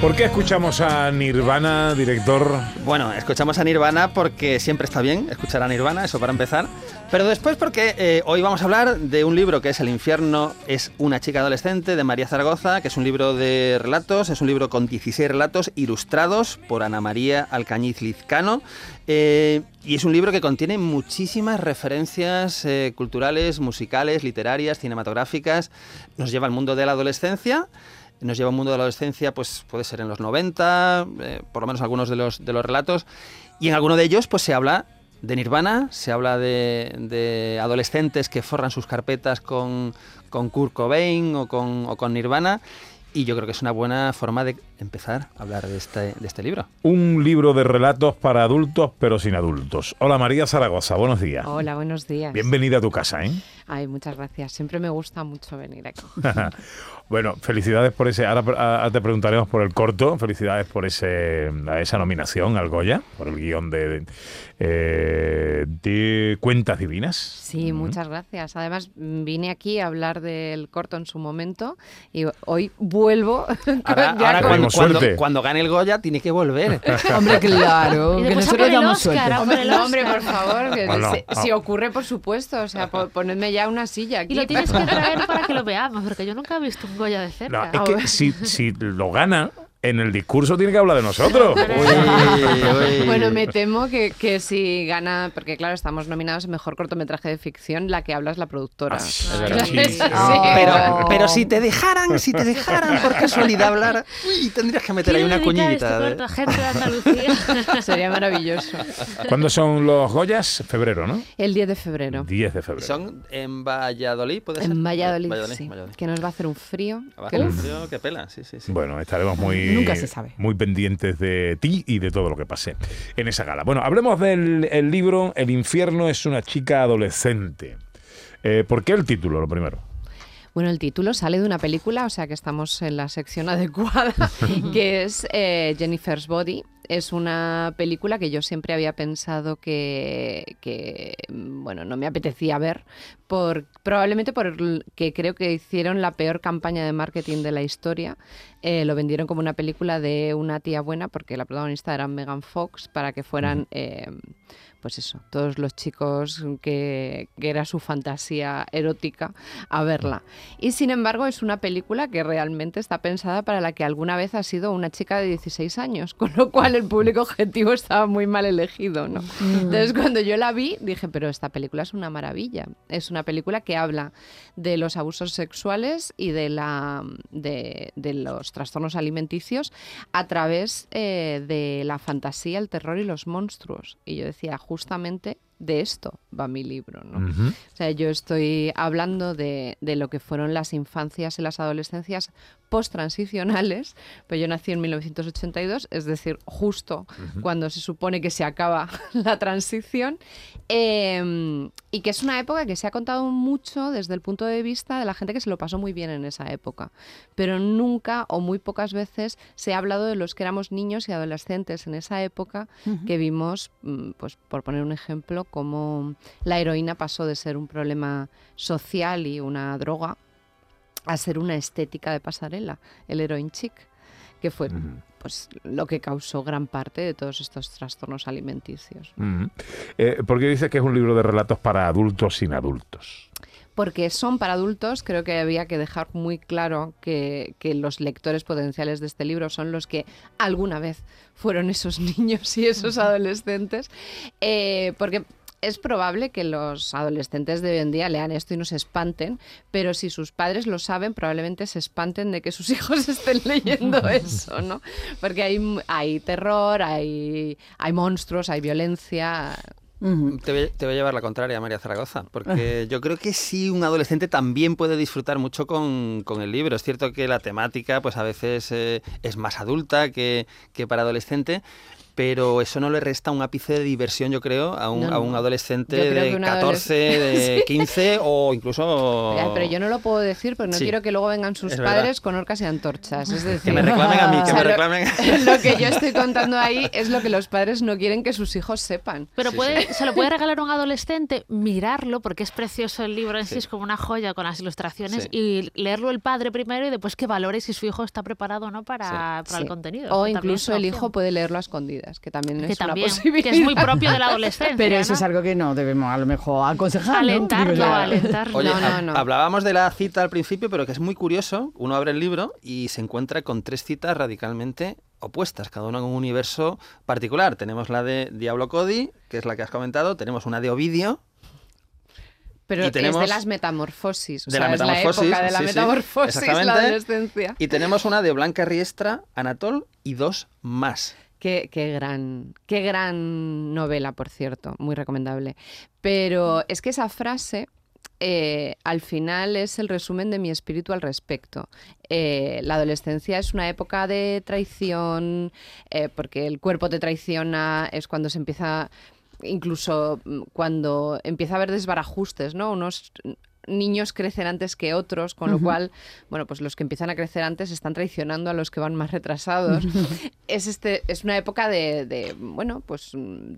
¿Por qué escuchamos a Nirvana, director? Bueno, escuchamos a Nirvana porque siempre está bien escuchar a Nirvana, eso para empezar. Pero después porque eh, hoy vamos a hablar de un libro que es El infierno es una chica adolescente de María Zaragoza, que es un libro de relatos, es un libro con 16 relatos ilustrados por Ana María Alcañiz Lizcano. Eh, y es un libro que contiene muchísimas referencias eh, culturales, musicales, literarias, cinematográficas. Nos lleva al mundo de la adolescencia nos lleva a un mundo de la adolescencia, pues puede ser en los 90, eh, por lo menos algunos de los, de los relatos, y en alguno de ellos pues se habla de Nirvana, se habla de, de adolescentes que forran sus carpetas con, con Kurt Cobain o con, o con Nirvana, y yo creo que es una buena forma de empezar a hablar de este, de este libro. Un libro de relatos para adultos, pero sin adultos. Hola María Zaragoza, buenos días. Hola, buenos días. Bienvenida a tu casa, ¿eh? Ay, muchas gracias. Siempre me gusta mucho venir aquí. bueno, felicidades por ese. Ahora, ahora, te preguntaremos por el corto. Felicidades por ese, esa nominación al Goya, por el guion de, eh, de Cuentas Divinas. Sí, muchas gracias. Además, vine aquí a hablar del corto en su momento y hoy vuelvo. Ahora, ahora cuando, cuando, cuando, gane el Goya, tiene que volver. hombre, claro. que nosotros damos suerte. Hombre, no, hombre, por favor. Que bueno, si, si, ocurre, por supuesto. O sea, ponedme ya una silla aquí. Y lo tienes que traer para que lo veamos, porque yo nunca he visto un Goya de cerca. No, es que si, si lo gana, en el discurso tiene que hablar de nosotros. bueno, me temo que, que, si gana, porque claro, estamos nominados en mejor cortometraje de ficción, la que habla es la productora. Ah, sí, sí, pero, pero, si te dejaran, si te dejaran por casualidad hablar, uy, tendrías que meter ahí una cuñita. Este gente de Andalucía. Sería maravilloso. ¿Cuándo son los Goyas? Febrero, ¿no? El 10 de febrero. 10 de febrero. ¿Son en Valladolid, puede ser? En Valladolid, Valladolid, sí. Valladolid. Que nos va a hacer un frío. Va a hacer un frío que pela, sí, sí, sí. Bueno, estaremos muy Nunca se sabe. Muy pendientes de ti y de todo lo que pase en esa gala. Bueno, hablemos del el libro El infierno es una chica adolescente. Eh, ¿Por qué el título, lo primero? Bueno, el título sale de una película, o sea que estamos en la sección adecuada, que es eh, Jennifer's Body. Es una película que yo siempre había pensado que, que bueno, no me apetecía ver, por, probablemente porque creo que hicieron la peor campaña de marketing de la historia. Eh, lo vendieron como una película de una tía buena, porque la protagonista era Megan Fox, para que fueran... Eh, pues eso, todos los chicos que, que, era su fantasía erótica a verla. Y sin embargo es una película que realmente está pensada para la que alguna vez ha sido una chica de 16 años, con lo cual el público objetivo estaba muy mal elegido, ¿no? Entonces cuando yo la vi dije, pero esta película es una maravilla. Es una película que habla de los abusos sexuales y de, la, de, de los trastornos alimenticios a través eh, de la fantasía, el terror y los monstruos. Y yo decía, justamente de esto va mi libro. ¿no? Uh -huh. O sea, yo estoy hablando de, de, lo que fueron las infancias y las adolescencias post-transicionales, pero yo nací en 1982, es decir, justo uh -huh. cuando se supone que se acaba la transición, eh, y que es una época que se ha contado mucho desde el punto de vista de la gente que se lo pasó muy bien en esa época, pero nunca o muy pocas veces se ha hablado de los que éramos niños y adolescentes en esa época uh -huh. que vimos, pues por poner un ejemplo, cómo la heroína pasó de ser un problema social y una droga a ser una estética de pasarela, el heroin chic, que fue uh -huh. pues, lo que causó gran parte de todos estos trastornos alimenticios. Uh -huh. eh, ¿Por qué dice que es un libro de relatos para adultos sin adultos? porque son para adultos, creo que había que dejar muy claro que, que, los lectores potenciales de este libro son los que alguna vez fueron esos niños y esos adolescentes, eh, porque es probable que los adolescentes de hoy en día lean esto y no se espanten, pero si sus padres lo saben, probablemente se espanten de que sus hijos estén leyendo eso, ¿no? Porque hay, hay terror, hay, hay monstruos, hay violencia. -huh. te, voy, te, voy, a llevar la contraria, María Zaragoza, porque yo creo que sí, un adolescente también puede disfrutar mucho con, con el libro. Es cierto que la temática, pues a veces eh, es más adulta que, que para adolescente, pero eso no le resta un ápice de diversión, yo creo, a un, No, a un adolescente de un 14, adolescente- de 15 o incluso... Pero yo no lo puedo decir porque no Sí. quiero que luego vengan sus Es verdad. padres con orcas y antorchas. Es decir, Que me reclamen a mí, que o sea, me lo- reclamen. Lo que yo estoy contando ahí es lo que los padres no quieren que sus hijos sepan. Pero Sí, puede, se lo puede regalar a un adolescente, mirarlo, porque es precioso el libro en sí, Sí. es como una joya con las ilustraciones, Sí. y leerlo el padre primero y después que valore si su hijo está preparado o no para, para Sí. el contenido. O incluso el hijo puede leerlo a escondidas, que también que es también, una posibilidad. que es muy propio de la adolescencia. Pero eso ¿no? es algo que no debemos a lo mejor aconsejar. Alentarlo, alentarlo. Oye, No, no, hab- no. hablábamos de la cita al principio, pero que es muy curioso. Uno abre el libro y se encuentra con tres citas radicalmente opuestas, cada una con un universo particular. Tenemos la de Diablo Cody, que es la que has comentado, tenemos una de Ovidio, Pero Y es tenemos- de las metamorfosis. O de sea, la es metamorfosis, la época de la sí, sí, metamorfosis, la exactamente. adolescencia. y tenemos una de Blanca Riestra, Anatol y dos más. Qué, qué gran, qué gran novela, por cierto, muy recomendable. Pero es que esa frase eh, al final es el resumen de mi espíritu al respecto. Eh, la adolescencia es una época de traición, eh, porque el cuerpo te traiciona, es cuando se empieza, incluso mm, cuando empieza a haber desbarajustes, ¿no? Unos niños crecen antes que otros, con lo cual, bueno, pues los que empiezan a crecer antes están traicionando a los que van más retrasados. es, este, es una época de, de, bueno, pues mm,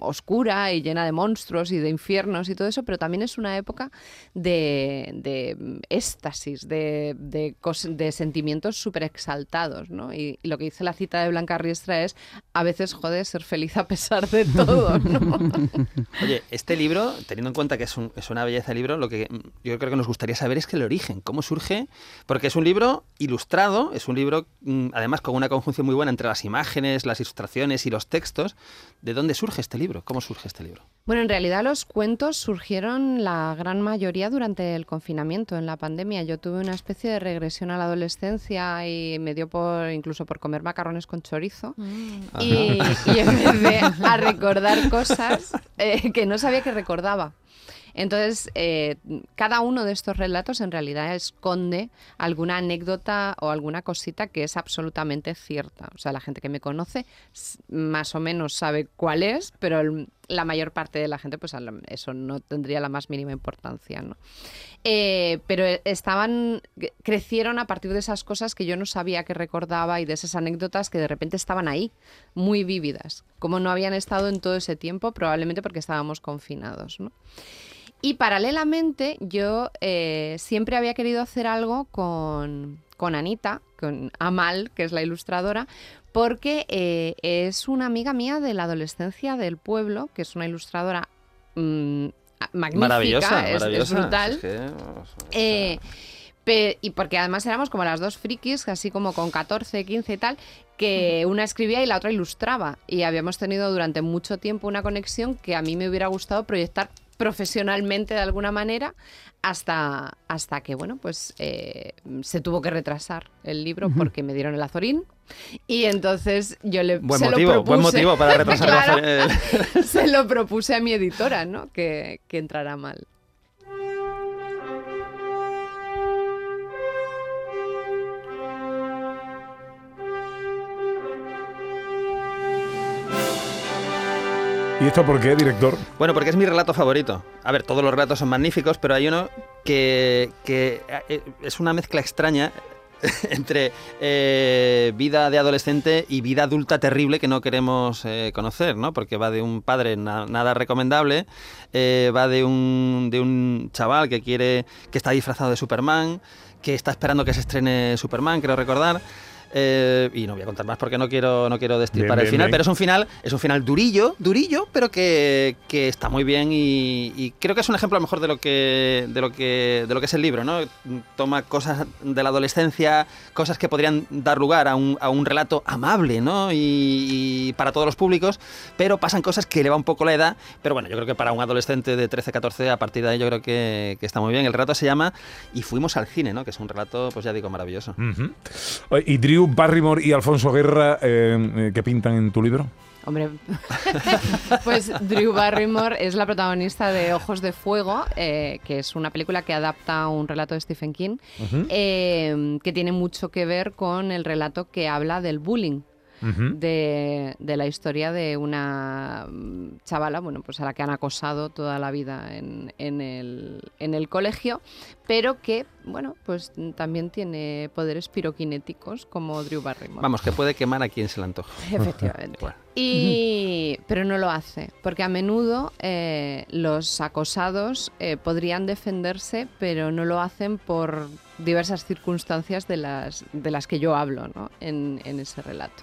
oscura y llena de monstruos y de infiernos y todo eso, pero también es una época de, de mm, éxtasis, de, de, de sentimientos súper exaltados, ¿no? Y, y lo que dice la cita de Blanca Riestra es, a veces, joder, ser feliz a pesar de todo, ¿no? Oye, este libro, teniendo en cuenta que es, un- es una belleza de libro, lo que yo creo que nos gustaría saber es que el origen, cómo surge, porque es un libro ilustrado, es un libro mm, además con una conjunción muy buena entre las imágenes, las ilustraciones y los textos. ¿De dónde surge este libro? ¿Cómo surge este libro? Bueno, en realidad los cuentos surgieron la gran mayoría durante el confinamiento, en la pandemia. Yo tuve una especie de regresión a la adolescencia y me dio por incluso por comer macarrones con chorizo. Mm. Y, y empecé a recordar cosas eh, que no sabía que recordaba. Entonces, eh, cada uno de estos relatos en realidad esconde alguna anécdota o alguna cosita que es absolutamente cierta. O sea, la gente que me conoce más o menos sabe cuál es, pero la mayor parte de la gente, pues eso no tendría la más mínima importancia, ¿no? Eh, pero estaban, crecieron a partir de esas cosas que yo no sabía que recordaba y de esas anécdotas que de repente estaban ahí, muy vívidas. Como no habían estado en todo ese tiempo, probablemente porque estábamos confinados, ¿no? Y paralelamente yo eh, siempre había querido hacer algo con, con Anita, con Amal, que es la ilustradora, porque eh, es una amiga mía de la adolescencia del pueblo, que es una ilustradora mm, magnífica, maravillosa, es, es maravillosa. brutal. Es que, o sea, Eh, y porque además éramos como las dos frikis, así como con 14, 15 y tal, que una escribía y la otra ilustraba. Y habíamos tenido durante mucho tiempo una conexión que a mí me hubiera gustado proyectar profesionalmente de alguna manera hasta, hasta que, bueno, pues eh, se tuvo que retrasar el libro porque me dieron el azorín. Y entonces yo le Buen se lo motivo, buen propuse. motivo para retrasar Claro. la- el- se lo propuse a mi editora, ¿no? Que, que entrara mal. ¿Y esto por qué, director? Bueno, porque es mi relato favorito. A ver, todos los relatos son magníficos, pero hay uno que, eh, es una mezcla extraña entre eh, vida de adolescente y vida adulta terrible que no queremos eh, conocer, ¿no? Porque va de un padre na- nada recomendable, va de un, de un chaval que quiere, que está disfrazado de Superman, que está esperando que se estrene Superman, creo recordar. Eh, y no voy a contar más porque no quiero, no quiero destripar Bien, el bien, final, bien. pero es un final, es un final durillo, durillo, pero que, que está muy bien y, y creo que es un ejemplo a lo mejor de lo que de lo que de lo que es el libro, ¿no? Toma cosas de la adolescencia, cosas que podrían dar lugar a un, a un relato amable, ¿no? Y, y para todos los públicos, pero pasan cosas que le va un poco la edad, pero bueno, yo creo que para un adolescente de 13, 14 a partir de ahí yo creo que, que está muy bien. El relato se llama Y fuimos al cine, ¿no? Que es un relato, pues ya digo, maravilloso. ¿Y Drew Barrymore y Alfonso Guerra eh, eh, qué pintan en tu libro? Hombre, pues Drew Barrymore es la protagonista de Ojos de Fuego, eh, que es una película que adapta un relato de Stephen King, eh, que tiene mucho que ver con el relato que habla del bullying. De, de la historia de una mm, chavala, bueno, pues a la que han acosado toda la vida en, en el, en el colegio, pero que, bueno, pues también tiene poderes piroquinéticos como Drew Barrymore. Vamos, que puede quemar a quien se le antoje. Efectivamente. Bueno. Y, pero no lo hace, porque a menudo eh, los acosados eh, podrían defenderse, pero no lo hacen por diversas circunstancias de las, de las que yo hablo ¿no? en, en ese relato.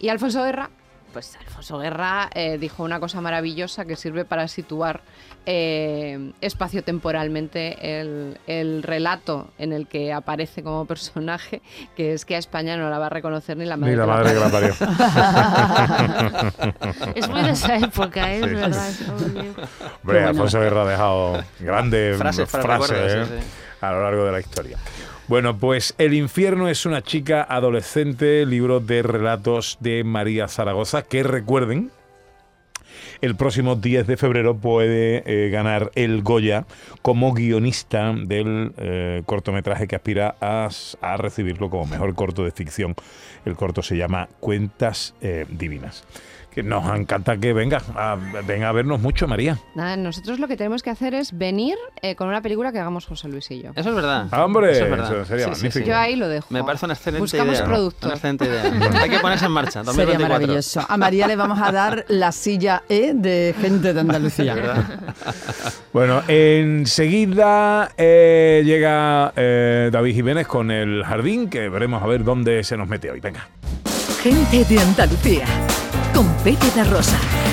Y Alfonso Guerra, pues Alfonso Guerra eh, dijo una cosa maravillosa que sirve para situar eh, espacio-temporalmente el, el relato en el que aparece como personaje, que es que a España no la va a reconocer ni la madre. Ni la madre que la parió. Es muy de esa época, ¿eh? Sí, es verdad. Hombre, bueno. Alfonso Guerra ha dejado grandes Frases frases, a lo largo de la historia. Bueno, pues El infierno es una chica adolescente, libro de relatos de María Zaragoza, que recuerden, el próximo 10 de febrero puede eh, ganar el Goya como guionista del eh, cortometraje que aspira a, a recibirlo como mejor corto de ficción. El corto se llama Cuentas eh, Divinas. Que nos encanta que venga a, venga a vernos mucho, María. Nada, nosotros lo que tenemos que hacer es venir eh, con una película que hagamos José Luis y yo. Eso es verdad. Ah, hombre, Eso es verdad. eso sería Sí, sí, sí. magnífico. Yo ahí lo dejo. Me parece una excelente Buscamos idea. productor. Una excelente idea. Hay que ponerse en marcha. Sería 2024. maravilloso. A María le vamos a dar la silla E de gente de Andalucía. Bueno, enseguida eh, llega eh, David Jiménez con el jardín, que veremos a ver dónde se nos mete hoy. Venga. Gente de Andalucía. Con Pepe Rosa.